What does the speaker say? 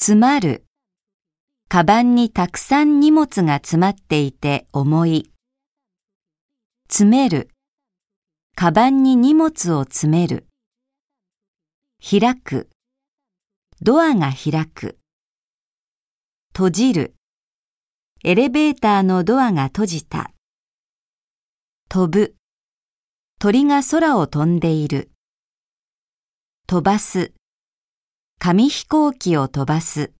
詰まる。カバンにたくさん荷物が詰まっていて重い。詰める。カバンに荷物を詰める。開く。ドアが開く。閉じる。エレベーターのドアが閉じた。飛ぶ。鳥が空を飛んでいる。飛ばす。紙飛行機を飛ばす。